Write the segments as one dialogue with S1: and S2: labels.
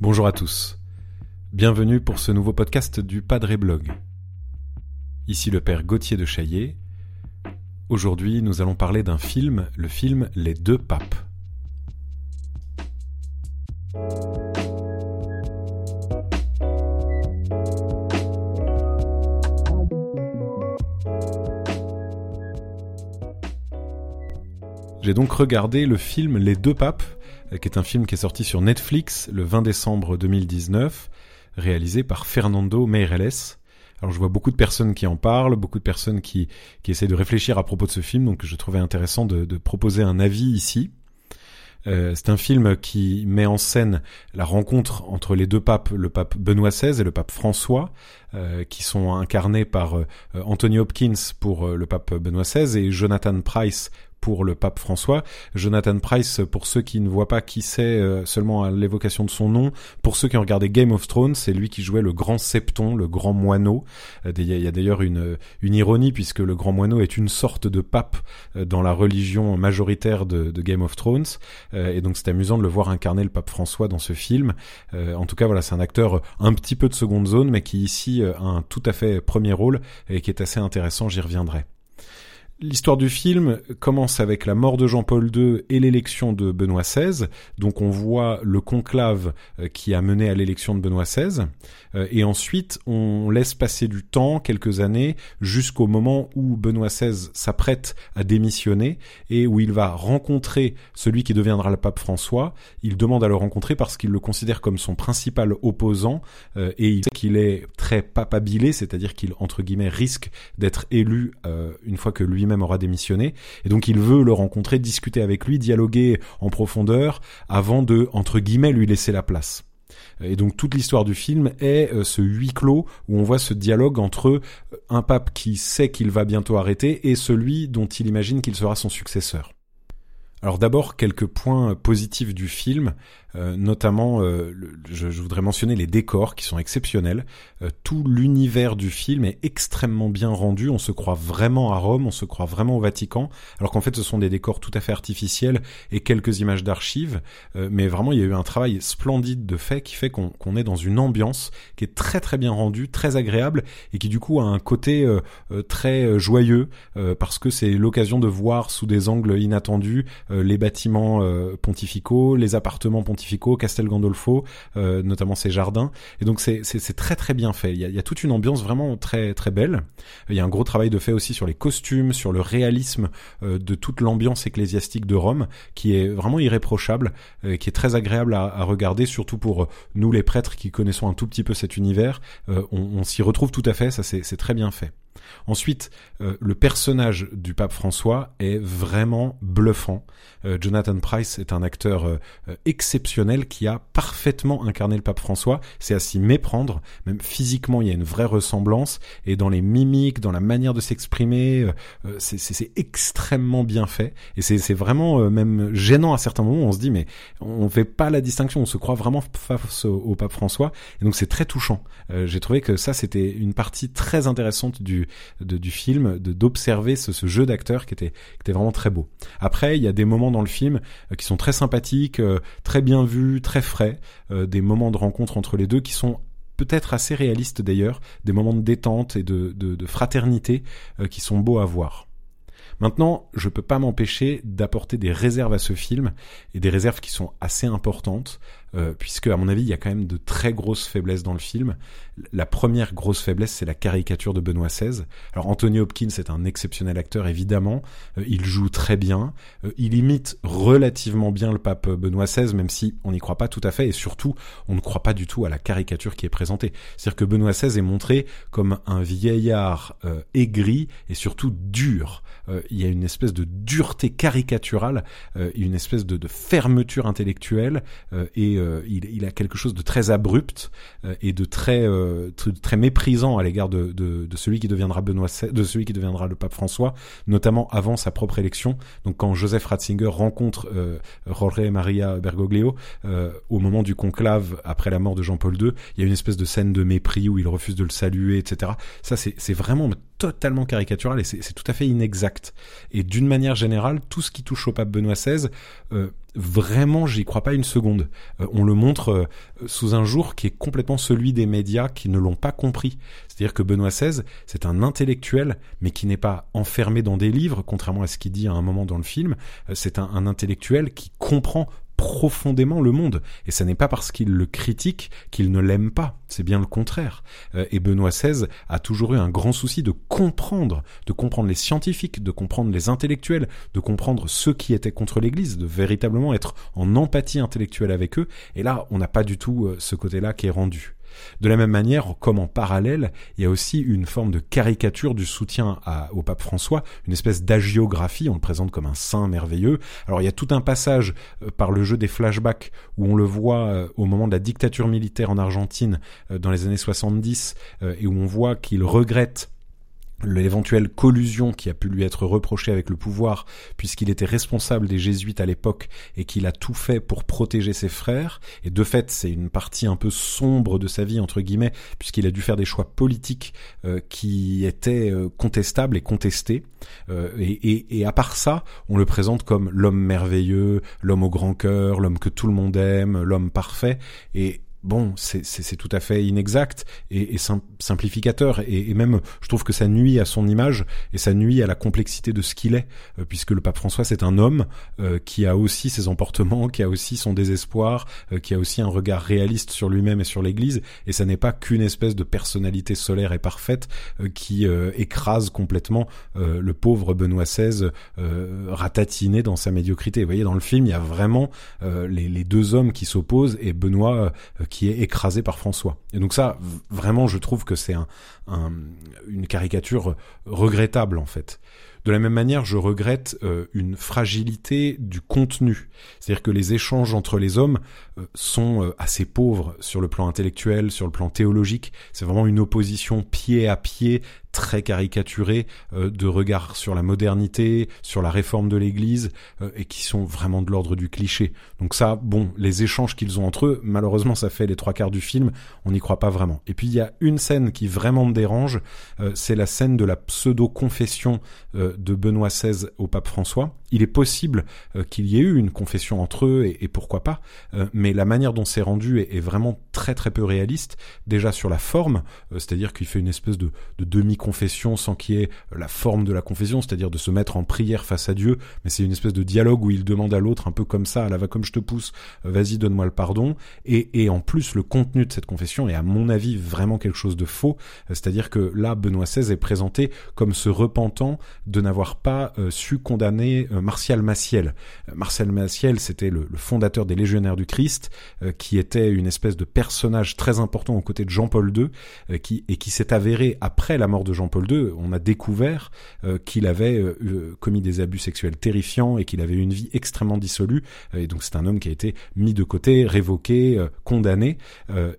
S1: Bonjour à tous. Bienvenue pour ce nouveau podcast du Padre Blog. Ici le père Gauthier de Chaillet. Aujourd'hui, nous allons parler d'un film, le film Les deux papes. J'ai donc regardé le film Les deux papes, qui est un film qui est sorti sur Netflix le 20 décembre 2019, réalisé par Fernando Meireles. Alors je vois beaucoup de personnes qui en parlent, beaucoup de personnes qui, qui essaient de réfléchir à propos de ce film, donc je trouvais intéressant de, proposer un avis ici. Euh, c'est un film qui met en scène la rencontre entre les deux papes, le pape Benoît XVI et le pape François, euh, qui sont incarnés par euh, Anthony Hopkins pour le pape Benoît XVI et Jonathan Price pour le pape François. Jonathan Price, pour ceux qui ne voient pas qui c'est euh, seulement à l'évocation de son nom, pour ceux qui ont regardé Game of Thrones, c'est lui qui jouait le grand septon, le grand moineau. Euh, il y a d'ailleurs une, une ironie puisque le grand moineau est une sorte de pape euh, dans la religion majoritaire de, de Game of Thrones. Et donc c'est amusant de le voir incarner le pape François dans ce film. En tout cas, voilà, c'est un acteur un petit peu de seconde zone, mais qui ici a un tout à fait premier rôle et qui est assez intéressant, j'y reviendrai. L'histoire du film commence avec la mort de Jean-Paul II et l'élection de Benoît XVI. Donc on voit le conclave euh, qui a mené à l'élection de Benoît XVI. Euh, et ensuite on laisse passer du temps, quelques années, jusqu'au moment où Benoît XVI s'apprête à démissionner et où il va rencontrer celui qui deviendra le pape François. Il demande à le rencontrer parce qu'il le considère comme son principal opposant euh, et il sait qu'il est très papabilé, c'est-à-dire qu'il entre guillemets risque d'être élu une fois que lui même aura démissionné. Et donc il veut le rencontrer, discuter avec lui, dialoguer en profondeur avant de, entre guillemets, lui laisser la place. Et donc toute l'histoire du film est euh, ce huis clos où on voit ce dialogue entre euh, un pape qui sait qu'il va bientôt arrêter et celui dont il imagine qu'il sera son successeur. Alors d'abord quelques points positifs du film. Euh, notamment, euh, je, voudrais mentionner les décors qui sont exceptionnels. Euh, tout l'univers du film est extrêmement bien rendu. On se croit vraiment à Rome, on se croit vraiment au Vatican, alors qu'en fait ce sont des décors tout à fait artificiels et quelques images d'archives. mais vraiment, il y a eu un travail splendide de fait qui fait qu'on est dans une ambiance qui est très très bien rendue, très agréable et qui du coup a un côté très joyeux parce que c'est l'occasion de voir sous des angles inattendus les bâtiments pontificaux, les appartements pontificaux Castel Gandolfo, euh, notamment ses jardins. Et donc c'est très très bien fait. Il y, a, toute une ambiance vraiment très très belle. Il y a un gros travail de fait aussi sur les costumes, sur le réalisme euh, de toute l'ambiance ecclésiastique de Rome, qui est vraiment irréprochable, euh, qui est très agréable à, à, regarder, surtout pour nous les prêtres qui connaissons un tout petit peu cet univers. on, on s'y retrouve tout à fait, ça c'est très bien fait. Ensuite, euh, le personnage du pape François est vraiment bluffant. Euh, Jonathan Price est un acteur euh, exceptionnel qui a parfaitement incarné le pape François. C'est à s'y méprendre, même physiquement, il y a une vraie ressemblance et dans les mimiques, dans la manière de s'exprimer, c'est extrêmement bien fait et c'est vraiment même gênant à certains moments. On se dit mais on fait pas la distinction, on se croit vraiment face au pape François et donc c'est très touchant. J'ai trouvé que ça c'était une partie très intéressante du du film, d'observer ce, jeu d'acteurs qui était, vraiment très beau. Après, il y a des moments dans le film euh, qui sont très sympathiques, euh, très bien vus, très frais, euh, des moments de rencontre entre les deux qui sont peut-être assez réalistes d'ailleurs, des moments de détente et de, de, fraternité qui sont beaux à voir. Maintenant, je peux pas m'empêcher d'apporter des réserves à ce film et des réserves qui sont assez importantes. Euh, puisque à mon avis il y a quand même de très grosses faiblesses dans le film. La première grosse faiblesse c'est la caricature de Benoît XVI. Alors Anthony Hopkins est un exceptionnel acteur évidemment, euh, il joue très bien, euh, il imite relativement bien le pape Benoît XVI même si on n'y croit pas tout à fait et surtout on ne croit pas du tout à la caricature qui est présentée. C'est-à-dire que Benoît XVI est montré comme un vieillard aigri et surtout dur. il y a une espèce de dureté caricaturale, une espèce de, de fermeture intellectuelle et euh, il, a quelque chose de très abrupt euh, et de très euh, très méprisant à l'égard de, celui qui deviendra Benoît de celui qui deviendra le pape François, notamment avant sa propre élection. Donc quand Joseph Ratzinger rencontre Jorge Maria Bergoglio au moment du conclave après la mort de Jean-Paul II, il y a une espèce de scène de mépris où il refuse de le saluer, etc. Ça c'est vraiment totalement caricatural et c'est tout à fait inexact. Et d'une manière générale, tout ce qui touche au pape Benoît XVI, euh, vraiment, j'y crois pas une seconde. Euh, on le montre euh, sous un jour qui est complètement celui des médias qui ne l'ont pas compris. C'est-à-dire que Benoît XVI, c'est un intellectuel, mais qui n'est pas enfermé dans des livres, contrairement à ce qu'il dit à un moment dans le film. c'est un, un intellectuel qui comprend profondément le monde. Et ce n'est pas parce qu'il le critique qu'il ne l'aime pas. C'est bien le contraire. Euh, et Benoît XVI a toujours eu un grand souci de comprendre, de comprendre les scientifiques, de comprendre les intellectuels, de comprendre ceux qui étaient contre l'Église, de véritablement être en empathie intellectuelle avec eux. Et là, on n'a pas du tout euh, ce côté-là qui est rendu. De la même manière, comme en parallèle, il y a aussi une forme de caricature du soutien au pape François, une espèce d'agiographie, on le présente comme un saint merveilleux. Alors il y a tout un passage euh, par le jeu des flashbacks où on le voit euh, au moment de la dictature militaire en Argentine euh, dans les années 70 et où on voit qu'il regrette l'éventuelle collusion qui a pu lui être reprochée avec le pouvoir puisqu'il était responsable des jésuites à l'époque et qu'il a tout fait pour protéger ses frères. Et de fait c'est une partie un peu sombre de sa vie entre guillemets puisqu'il a dû faire des choix politiques euh, qui étaient euh, contestables et contestés. Euh, et, et, et, à part ça on le présente comme l'homme merveilleux l'homme au grand cœur l'homme que tout le monde aime l'homme parfait. Et bon, c'est tout à fait inexact et, et simplificateur. Et, et, même, je trouve que ça nuit à son image et ça nuit à la complexité de ce qu'il est, euh, puisque le pape François, c'est un homme euh, qui a aussi ses emportements, qui a aussi son désespoir, euh, qui a aussi un regard réaliste sur lui-même et sur l'Église. Et ça n'est pas qu'une espèce de personnalité solaire et parfaite qui écrase complètement le pauvre Benoît XVI ratatiné dans sa médiocrité. Vous voyez, dans le film, il y a vraiment les, les, deux hommes qui s'opposent et Benoît qui est écrasé par François. Et donc ça, vraiment, je trouve que c'est un, une caricature regrettable en fait. De la même manière, je regrette euh, une fragilité du contenu. C'est-à-dire que les échanges entre les hommes euh, sont euh, assez pauvres sur le plan intellectuel, sur le plan théologique. C'est vraiment une opposition pied à pied très caricaturé euh, de regard sur la modernité, sur la réforme de l'Église, euh, et qui sont vraiment de l'ordre du cliché. Donc ça, bon, les échanges qu'ils ont entre eux, malheureusement, ça fait les trois quarts du film, on n'y croit pas vraiment. Et puis il y a une scène qui vraiment me dérange, euh, c'est la scène de la pseudo-confession de Benoît XVI au pape François. Il est possible qu'il y ait eu une confession entre eux, et, pourquoi pas, mais la manière dont c'est rendu est, vraiment très très peu réaliste, déjà sur la forme, c'est-à-dire qu'il fait une espèce de, de demi confession sans qu'il y ait la forme de la confession, c'est-à-dire de se mettre en prière face à Dieu, mais c'est une espèce de dialogue où il demande à l'autre un peu comme ça, là va comme je te pousse, euh, vas-y donne-moi le pardon, et, en plus le contenu de cette confession est à mon avis vraiment quelque chose de faux, euh, c'est-à-dire que là Benoît XVI est présenté comme se repentant de n'avoir pas euh, su condamner Martial Maciel. Martial Maciel c'était le, fondateur des Légionnaires du Christ, qui était une espèce de personnage très important aux côtés de Jean-Paul II, qui, et qui s'est avéré après la mort de Jean-Paul II, on a découvert euh, qu'il avait euh, euh, commis des abus sexuels terrifiants et qu'il avait une vie extrêmement dissolue. et donc c'est un homme qui a été mis de côté, révoqué, condamné.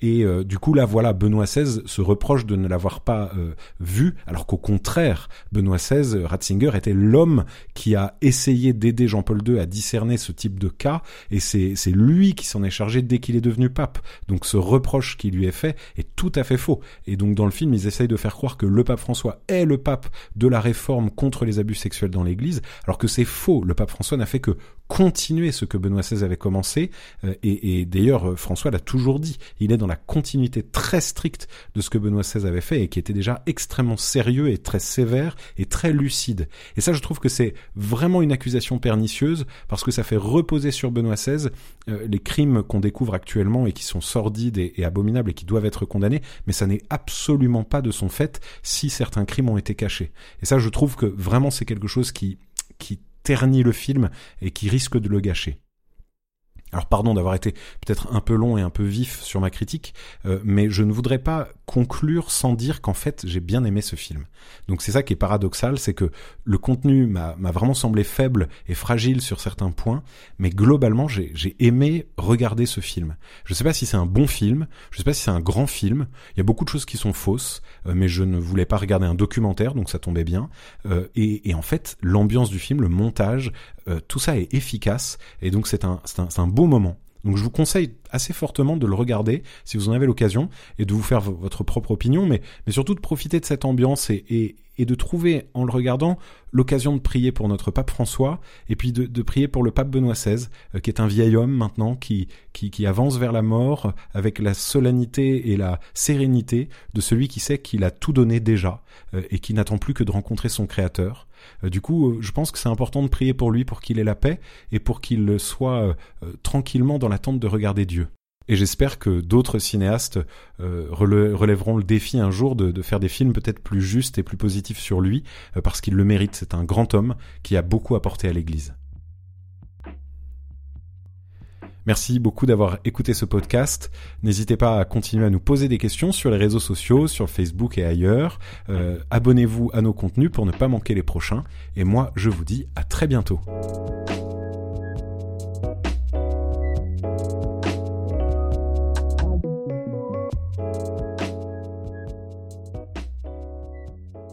S1: et du coup là, voilà, Benoît XVI se reproche de ne l'avoir pas vu, alors qu'au contraire, Benoît XVI, Ratzinger était l'homme qui a essayé d'aider Jean-Paul II à discerner ce type de cas, et c'est lui qui s'en est chargé dès qu'il est devenu pape. Donc ce reproche qui lui est fait est tout à fait faux. Et donc dans le film, ils essayent de faire croire que le pape François est le pape de la réforme contre les abus sexuels dans l'Église, alors que c'est faux. Le pape François n'a fait que continuer ce que Benoît XVI avait commencé, euh, et, d'ailleurs euh, François l'a toujours dit, il est dans la continuité très stricte de ce que Benoît XVI avait fait et qui était déjà extrêmement sérieux et très sévère et très lucide. Et ça je trouve que c'est vraiment une accusation pernicieuse parce que ça fait reposer sur Benoît XVI euh, les crimes qu'on découvre actuellement et qui sont sordides et, et abominables et qui doivent être condamnés, mais ça n'est absolument pas de son fait si certains crimes ont été cachés. Et ça, je trouve que vraiment c'est quelque chose qui ternit le film et qui risque de le gâcher. Alors pardon d'avoir été peut-être un peu long et un peu vif sur ma critique, euh, mais je ne voudrais pas conclure sans dire qu'en fait j'ai bien aimé ce film. Donc c'est ça qui est paradoxal, c'est que le contenu m'a vraiment semblé faible et fragile sur certains points, mais globalement j'ai aimé regarder ce film. Je ne sais pas si c'est un bon film, je ne sais pas si c'est un grand film, il y a beaucoup de choses qui sont fausses, euh, mais je ne voulais pas regarder un documentaire, donc ça tombait bien. Euh, et, et, en fait l'ambiance du film, le montage, tout ça est efficace, et donc c'est un, un, un beau moment. Donc je vous conseille assez fortement de le regarder si vous en avez l'occasion et de vous faire votre propre opinion, mais, surtout de profiter de cette ambiance et, de trouver en le regardant l'occasion de prier pour notre pape François et puis de, prier pour le pape Benoît XVI, euh, qui est un vieil homme maintenant qui, avance vers la mort avec la solennité et la sérénité de celui qui sait qu'il a tout donné déjà euh, et qui n'attend plus que de rencontrer son Créateur. Euh, du coup, je pense que c'est important de prier pour lui pour qu'il ait la paix et pour qu'il soit tranquillement dans l'attente de regarder Dieu. Et j'espère que d'autres cinéastes euh, relèveront le défi un jour de, faire des films peut-être plus justes et plus positifs sur lui, euh, parce qu'il le mérite. C'est un grand homme qui a beaucoup apporté à l'Église. Merci beaucoup d'avoir écouté ce podcast. N'hésitez pas à continuer à nous poser des questions sur les réseaux sociaux, sur Facebook et ailleurs. Euh, abonnez-vous à nos contenus pour ne pas manquer les prochains. Et moi, je vous dis à très bientôt.